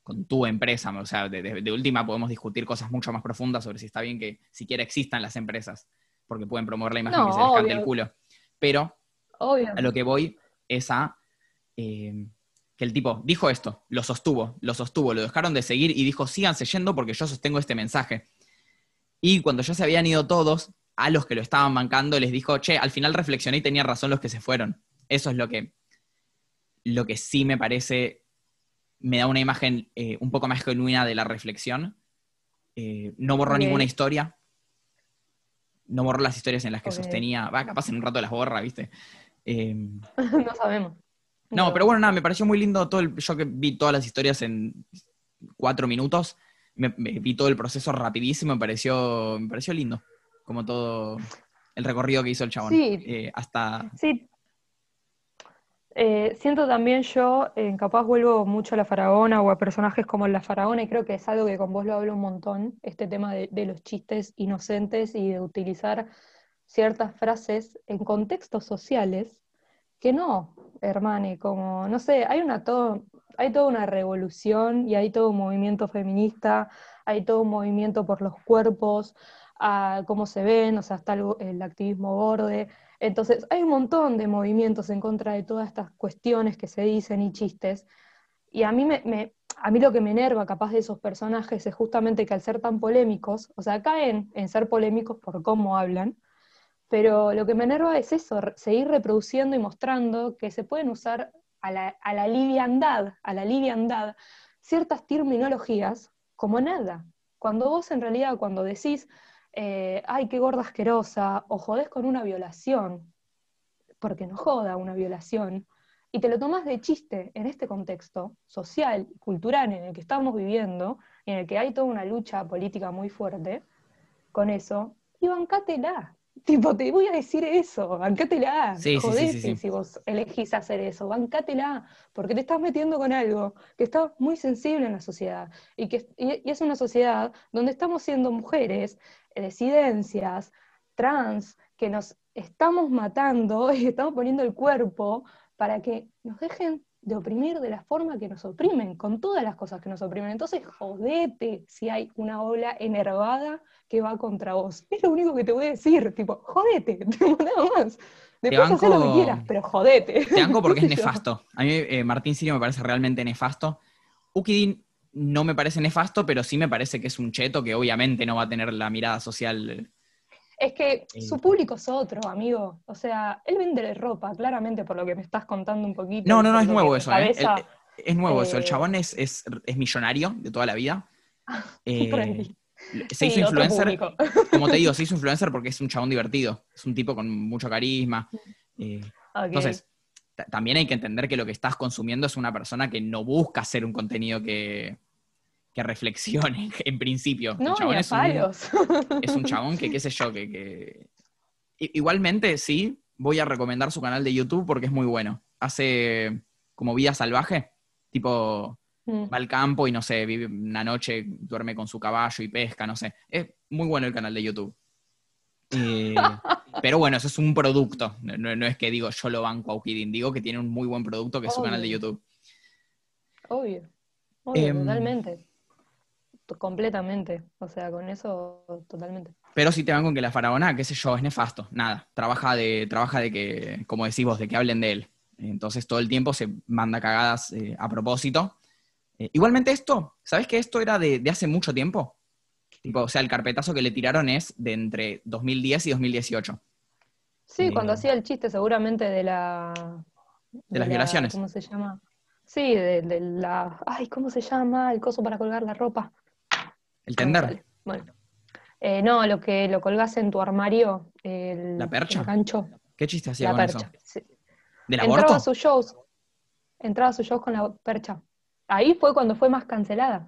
A: con tu empresa. O sea, de, última podemos discutir cosas mucho más profundas sobre si está bien que siquiera existan las empresas, porque pueden promover la imagen que se les cante el culo. Pero a lo que voy es a eh, que el tipo dijo esto, lo sostuvo, lo sostuvo, lo dejaron de seguir y dijo, síganse yendo porque yo sostengo este mensaje. Y cuando ya se habían ido todos, a los que lo estaban bancando les dijo, che, al final reflexioné y tenía razón los que se fueron. Eso es lo que, lo que sí me parece, me da una imagen eh, un poco más genuina de la reflexión. Eh, no borró ninguna historia. No borró las historias en las que sostenía. Va, capaz en un rato las borra, ¿viste?
B: Em, no sabemos.
A: No, pero bueno, nada, me pareció muy lindo todo el, yo que vi todas las historias en cuatro minutos, me, vi todo el proceso rapidísimo, me pareció, me pareció lindo como todo el recorrido que hizo el chabón. Sí. Eh, hasta...
B: Sí. Eh, siento también yo, eh, capaz vuelvo mucho a la faraona o a personajes como la faraona, y creo que es algo que con vos lo hablo un montón, este tema de, los chistes inocentes y de utilizar ciertas frases en contextos sociales que no, hermane, como, no sé, hay una todo, hay toda una revolución y hay todo un movimiento feminista, hay todo un movimiento por los cuerpos, a cómo se ven, o sea, está el, activismo borde. Entonces, hay un montón de movimientos en contra de todas estas cuestiones que se dicen y chistes. Y a mí, me, a mí lo que me enerva capaz de esos personajes es justamente que al ser tan polémicos, o sea, caen en ser polémicos por cómo hablan, pero lo que me enerva es eso, seguir reproduciendo y mostrando que se pueden usar a la, a la liviandad, a la liviandad, ciertas terminologías como nada. Cuando vos en realidad, cuando decís, eh, ay, qué gorda asquerosa, o jodés con una violación, porque no joda una violación, y te lo tomas de chiste en este contexto social y cultural en el que estamos viviendo, en el que hay toda una lucha política muy fuerte con eso, y bancátela. Tipo, te voy a decir eso, bancátela.
A: Sí, sí, sí, sí, sí.
B: si vos elegís hacer eso, bancátela, porque te estás metiendo con algo que está muy sensible en la sociedad y que y- y es una sociedad donde estamos siendo mujeres, disidencias, trans, que nos estamos matando y estamos poniendo el cuerpo para que nos dejen de oprimir de la forma que nos oprimen, con todas las cosas que nos oprimen. Entonces, jodete si hay una ola enervada que va contra vos. Es lo único que te voy a decir, tipo, jodete, nada más. Después haz lo
A: banco-
B: que quieras, pero jodete.
A: Te banco porque es nefasto. A mí eh, Martín Sirio me parece realmente nefasto. Ukidin no me parece nefasto, pero sí me parece que es un cheto que obviamente no va a tener la mirada social.
B: Es que
A: Eh.
B: su público es otro, amigo. O sea, él vende ropa, claramente, por lo que me estás contando un poquito.
A: No, no, no, es nuevo eso, ¿eh? El- es nuevo eso. El
B: eh,
A: chabón es, es, es millonario de toda la vida. Eh, se hizo influencer, como te digo, se hizo influencer porque es un chabón divertido. Es un tipo con mucho carisma. Eh. Entonces, también hay que entender que lo que estás consumiendo es una persona que no busca hacer un contenido que, que reflexione, en principio.
B: no,
A: el chabón es un, es un chabón que, qué sé yo, que, Igualmente, sí, voy a recomendar su canal de YouTube porque es muy bueno. Hace como vida salvaje, tipo
B: Mm.
A: va al campo y no sé, vive una noche, duerme con su caballo y pesca, no sé. Es muy bueno el canal de YouTube. Eh, pero bueno, eso es un producto. No, no- no es que digo yo lo banco a Ukidin, digo que tiene un muy buen producto que es su canal de. YouTube.
B: Obvio, obvio,
A: Em,
B: totalmente. To- Completamente. O sea, con eso, totalmente.
A: Pero si te van con que la faraona, qué sé yo, es nefasto. Nada. Trabaja de, trabaja de que, como decís vos, de que hablen de él. Entonces todo el tiempo se manda cagadas eh, a propósito. Eh, igualmente esto, ¿sabes que esto era de, de hace mucho tiempo? Tipo, o sea, el carpetazo que le tiraron es de entre 2010 y 2018.
B: Sí,
A: Eh,
B: cuando hacía el chiste seguramente de la...
A: De las violaciones.
B: ¿Cómo se llama? Sí, de, de la... Ay, ¿cómo se llama? El coso para colgar la ropa.
A: El tender.
B: Bueno. Eh, no, lo que lo colgas en tu armario, el,
A: ¿La percha?
B: el gancho,
A: ¿Qué chiste hacía
B: la
A: con
B: percha.
A: eso?
B: sí.
A: ¿Del
B: Entraba
A: aborto?
B: a sus shows, entraba a sus shows con la percha. Ahí fue cuando fue más cancelada,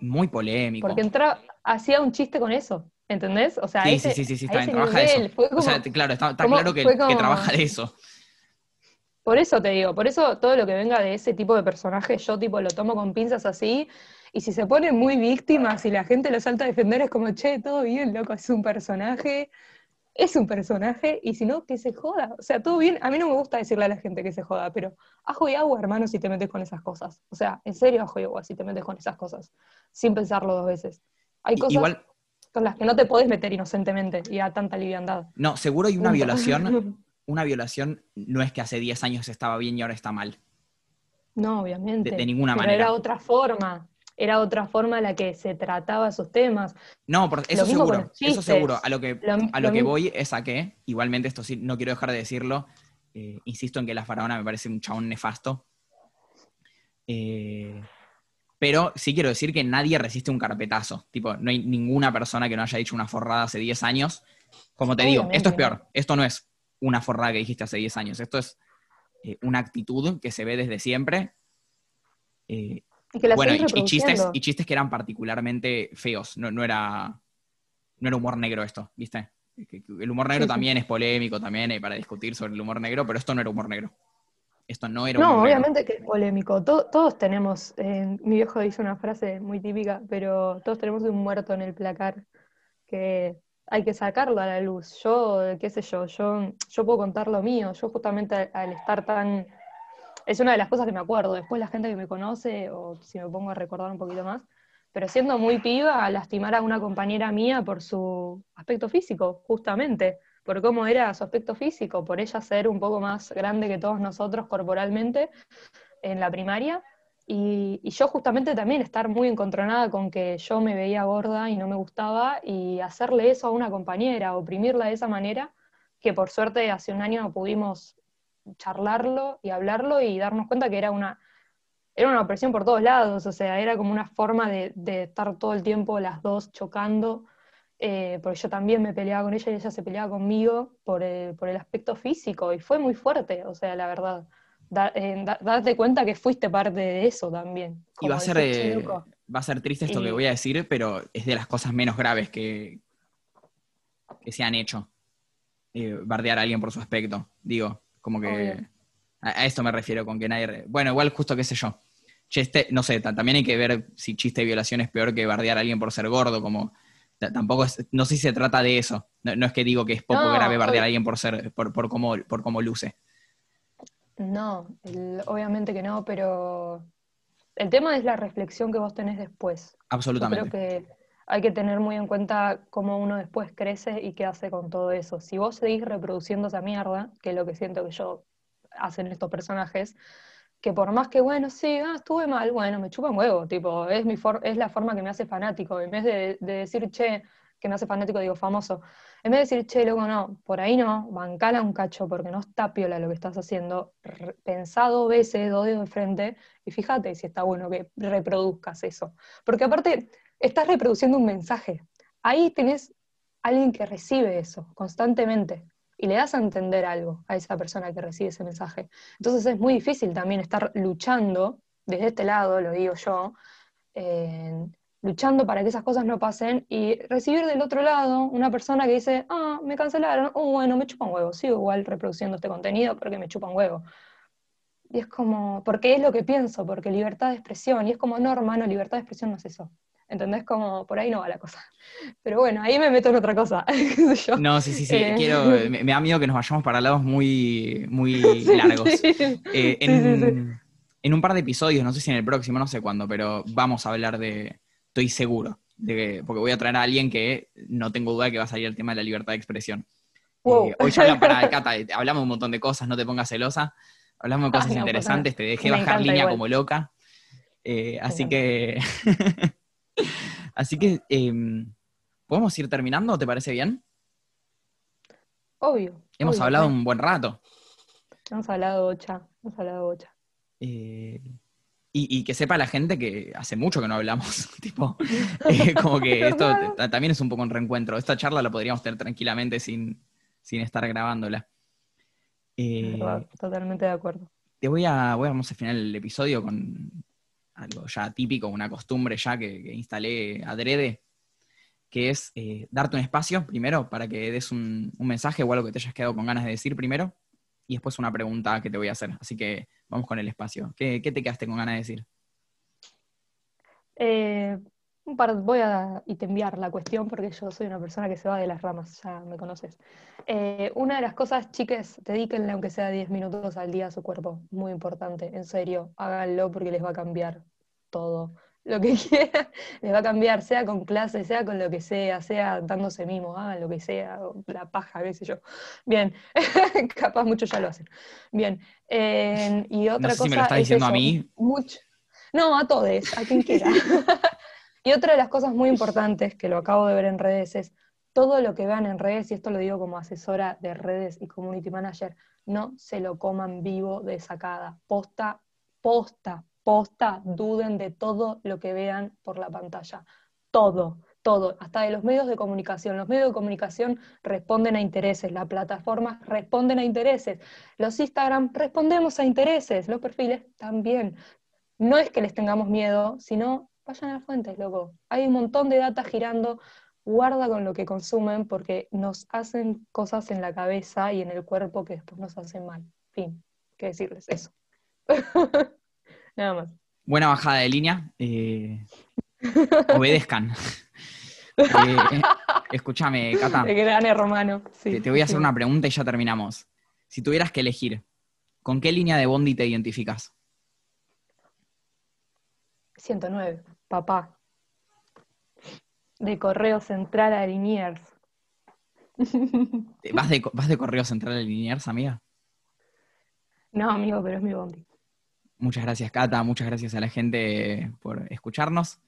A: Muy polémico.
B: porque entraba, hacía un chiste con eso, ¿entendés? O sea,
A: Sí,
B: ese-
A: sí, sí, está bien, trabaja
B: nivel,
A: eso.
B: fue
A: O sea,
B: como-
A: claro, está, está
B: como-
A: claro que,
B: como-
A: trabaja de eso.
B: Por eso te digo, por eso todo lo que venga de ese tipo de personaje, yo tipo lo tomo con pinzas así, y si se ponen muy víctimas y la gente lo salta a defender, es como, che, todo bien, loco, es un personaje, es un personaje, y si no, que se joda. O sea, todo bien, a mí no me gusta decirle a la gente que se joda, pero ajo y agua, hermano, si te metes con esas cosas. O sea, en serio, ajo y agua, si te metes con esas cosas, sin pensarlo dos veces. Hay cosas
A: Igual,
B: con las que no te podés meter inocentemente y a tanta liviandad.
A: no, seguro hay una
B: Punto.
A: violación una violación no es que hace 10 años estaba bien y ahora está mal.
B: No, obviamente.
A: De- de ninguna
B: pero
A: manera.
B: Era otra forma. Era otra forma en la que se trataba esos temas.
A: No, por, eso seguro, eso seguro. A lo que,
B: Lo-
A: a lo
B: lo
A: que
B: mismo-
A: voy es a que, igualmente esto sí, no quiero dejar de decirlo, eh, insisto en que la faraona me parece un chabón nefasto. Eh, pero sí quiero decir que nadie resiste un carpetazo. Tipo, no hay ninguna persona que no haya dicho una forrada hace 10 años. Como te digo, esto es peor. Esto no es una forrada que dijiste hace 10 años. Esto es eh, una actitud que se ve desde siempre. Eh,
B: Y que la
A: bueno, y, chistes, y chistes que eran particularmente feos. No, no era, no era humor negro esto, ¿viste? El humor negro
B: Sí, sí.
A: también es polémico, también hay para discutir sobre el humor negro, pero esto no era humor negro. Esto no era
B: No,
A: negro.
B: obviamente que es polémico. To- todos tenemos, eh, mi viejo dice una frase muy típica, pero todos tenemos un muerto en el placar que hay que sacarlo a la luz. Yo, qué sé yo, yo, yo puedo contar lo mío. Yo justamente al, al estar tan... Es una de las cosas que me acuerdo. Después la gente que me conoce, o si me pongo a recordar un poquito más, pero siendo muy piba, lastimar a una compañera mía por su aspecto físico, justamente, por cómo era su aspecto físico, por ella ser un poco más grande que todos nosotros corporalmente en la primaria. Y, yo justamente también estar muy encontronada con que yo me veía gorda y no me gustaba y hacerle eso a una compañera, oprimirla de esa manera, que por suerte hace un año pudimos charlarlo y hablarlo y darnos cuenta que era una, era una opresión por todos lados, o sea, era como una forma de, de estar todo el tiempo las dos chocando, eh, porque yo también me peleaba con ella y ella se peleaba conmigo por el, por el aspecto físico, y fue muy fuerte, o sea, la verdad, darte cuenta que fuiste parte de eso también.
A: Y va a ser, eh, va a ser triste esto que voy a decir, pero es de las cosas menos graves que, que se han hecho. Eh, bardear a alguien por su aspecto. Digo, como que a, esto me refiero con que nadie... Bueno, igual justo qué sé yo. Chiste, no sé, también hay que ver si chiste de violación es peor que bardear a alguien por ser gordo, como tampoco no sé si se trata de eso. No, es que digo que es poco grave bardear a alguien por ser, por, por cómo, por cómo luce.
B: No, obviamente que no, pero el tema es la reflexión que vos tenés después.
A: Absolutamente.
B: creo que hay que tener muy en cuenta cómo uno después crece y qué hace con todo eso. Si vos seguís reproduciendo esa mierda, que es lo que siento que yo hacen estos personajes, que por más que, bueno, sí, ah, estuve mal, bueno, me chupa un huevo, tipo, es, mi es la forma que me hace fanático. En vez de, decir, che, que me hace fanático, digo, famoso, en vez de decir, che, luego no, por ahí no, bancala un cacho porque no está piola lo que estás haciendo, pensado veces, dos dedos de frente, y fíjate si está bueno que reproduzcas eso. Porque aparte, estás reproduciendo un mensaje. Ahí tenés alguien que recibe eso constantemente y le das a entender algo a esa persona que recibe ese mensaje. Entonces es muy difícil también estar luchando, desde este lado, lo digo yo, luchando para que esas cosas no pasen y recibir del otro lado una persona que dice, ah, me cancelaron, oh, bueno, me chupan huevo, sigo igual reproduciendo este contenido porque me chupan huevo. Y es como, porque es lo que pienso, porque libertad de expresión, y es como, no, libertad de expresión no es eso. ¿Entendés? Como por ahí no va la cosa. Pero bueno, ahí me meto en otra cosa.
A: No, sí, sí, sí. Eh. Quiero, me, da miedo que nos vayamos para lados muy, muy largos. Eh, en, en, un par de episodios, no sé si en el próximo, no sé cuándo, pero vamos a hablar de. Estoy seguro. De que, porque voy a traer a alguien que no tengo duda que va a salir el tema de la libertad de expresión. Eh, hoy ya para Cata, hablamos un montón de cosas, no te pongas celosa. Hablamos de cosas interesantes, te dejé bajar línea como loca. así que. Así que, em, ¿podemos ir terminando? ¿Te parece bien?
B: Obvio.
A: Hemos hablado un buen rato.
B: Hemos hablado bocha, hemos hablado bocha.
A: Eh, y, que sepa la gente que hace mucho que no hablamos. tipo, eh, como que esto también es un poco un reencuentro. Esta charla la podríamos tener tranquilamente sin, estar grabándola.
B: Eh, totalmente de acuerdo.
A: Te voy a, voy a vamos a final el episodio con algo ya típico, una costumbre ya que, instalé adrede, que es eh, darte un espacio primero para que des un, mensaje o algo que te hayas quedado con ganas de decir primero, y después una pregunta que te voy a hacer. Así que vamos con el espacio. ¿Qué, te quedaste con ganas de decir?
B: Eh, voy a y te enviar la cuestión porque yo soy una persona que se va de las ramas, ya me conoces. Eh, una de las cosas, chiques, dedíquenle aunque sea 10 minutos al día a su cuerpo, muy importante, en serio, háganlo porque les va a cambiar todo. Lo que quieran, les va a cambiar, sea con clase, sea con lo que sea, sea dándose mimo, hagan lo que sea, la paja, qué sé yo. Bien, capaz muchos ya lo hacen. Bien, y otra
A: no
B: sé cosa.
A: Si me lo estás diciendo a mí.
B: Mucho, no, a todos, a quien quiera. Y otra de las cosas muy importantes que lo acabo de ver en redes es todo lo que vean en redes, y esto lo digo como asesora de redes y community manager, no se lo coman vivo de sacada. Posta, posta, posta, duden de todo lo que vean por la pantalla. Todo, todo, hasta de los medios de comunicación. Los medios de comunicación responden a intereses, las plataformas responden a intereses, los Instagram respondemos a intereses, los perfiles también. No es que les tengamos miedo, sino vayan a las fuentes, loco. Hay un montón de data girando, guarda con lo que consumen porque nos hacen cosas en la cabeza y en el cuerpo que después nos hacen mal. Fin, qué decirles eso. Nada más.
A: Buena bajada de línea. Eh, obedezcan. Eh, escúchame, Cata.
B: El gran hermano.
A: te, voy a hacer una pregunta y ya terminamos. Si tuvieras que elegir, ¿con qué línea de Bondi te identificas?
B: 109 papá, de Correo Central a Liniers.
A: ¿Vas de, ¿Vas de Correo Central a Liniers, amiga?
B: No, amigo, pero es mi bondi.
A: Muchas gracias, Cata. Muchas gracias a la gente por escucharnos.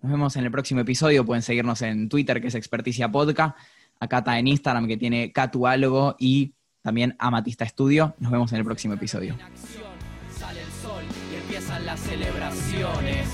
A: Nos vemos en el próximo episodio. Pueden seguirnos en Twitter, que es Experticia Podcast. A Cata en Instagram, que tiene Catuálogo. Y también Amatista Estudio. Nos vemos en el próximo episodio. Sale el sol y empiezan las celebraciones.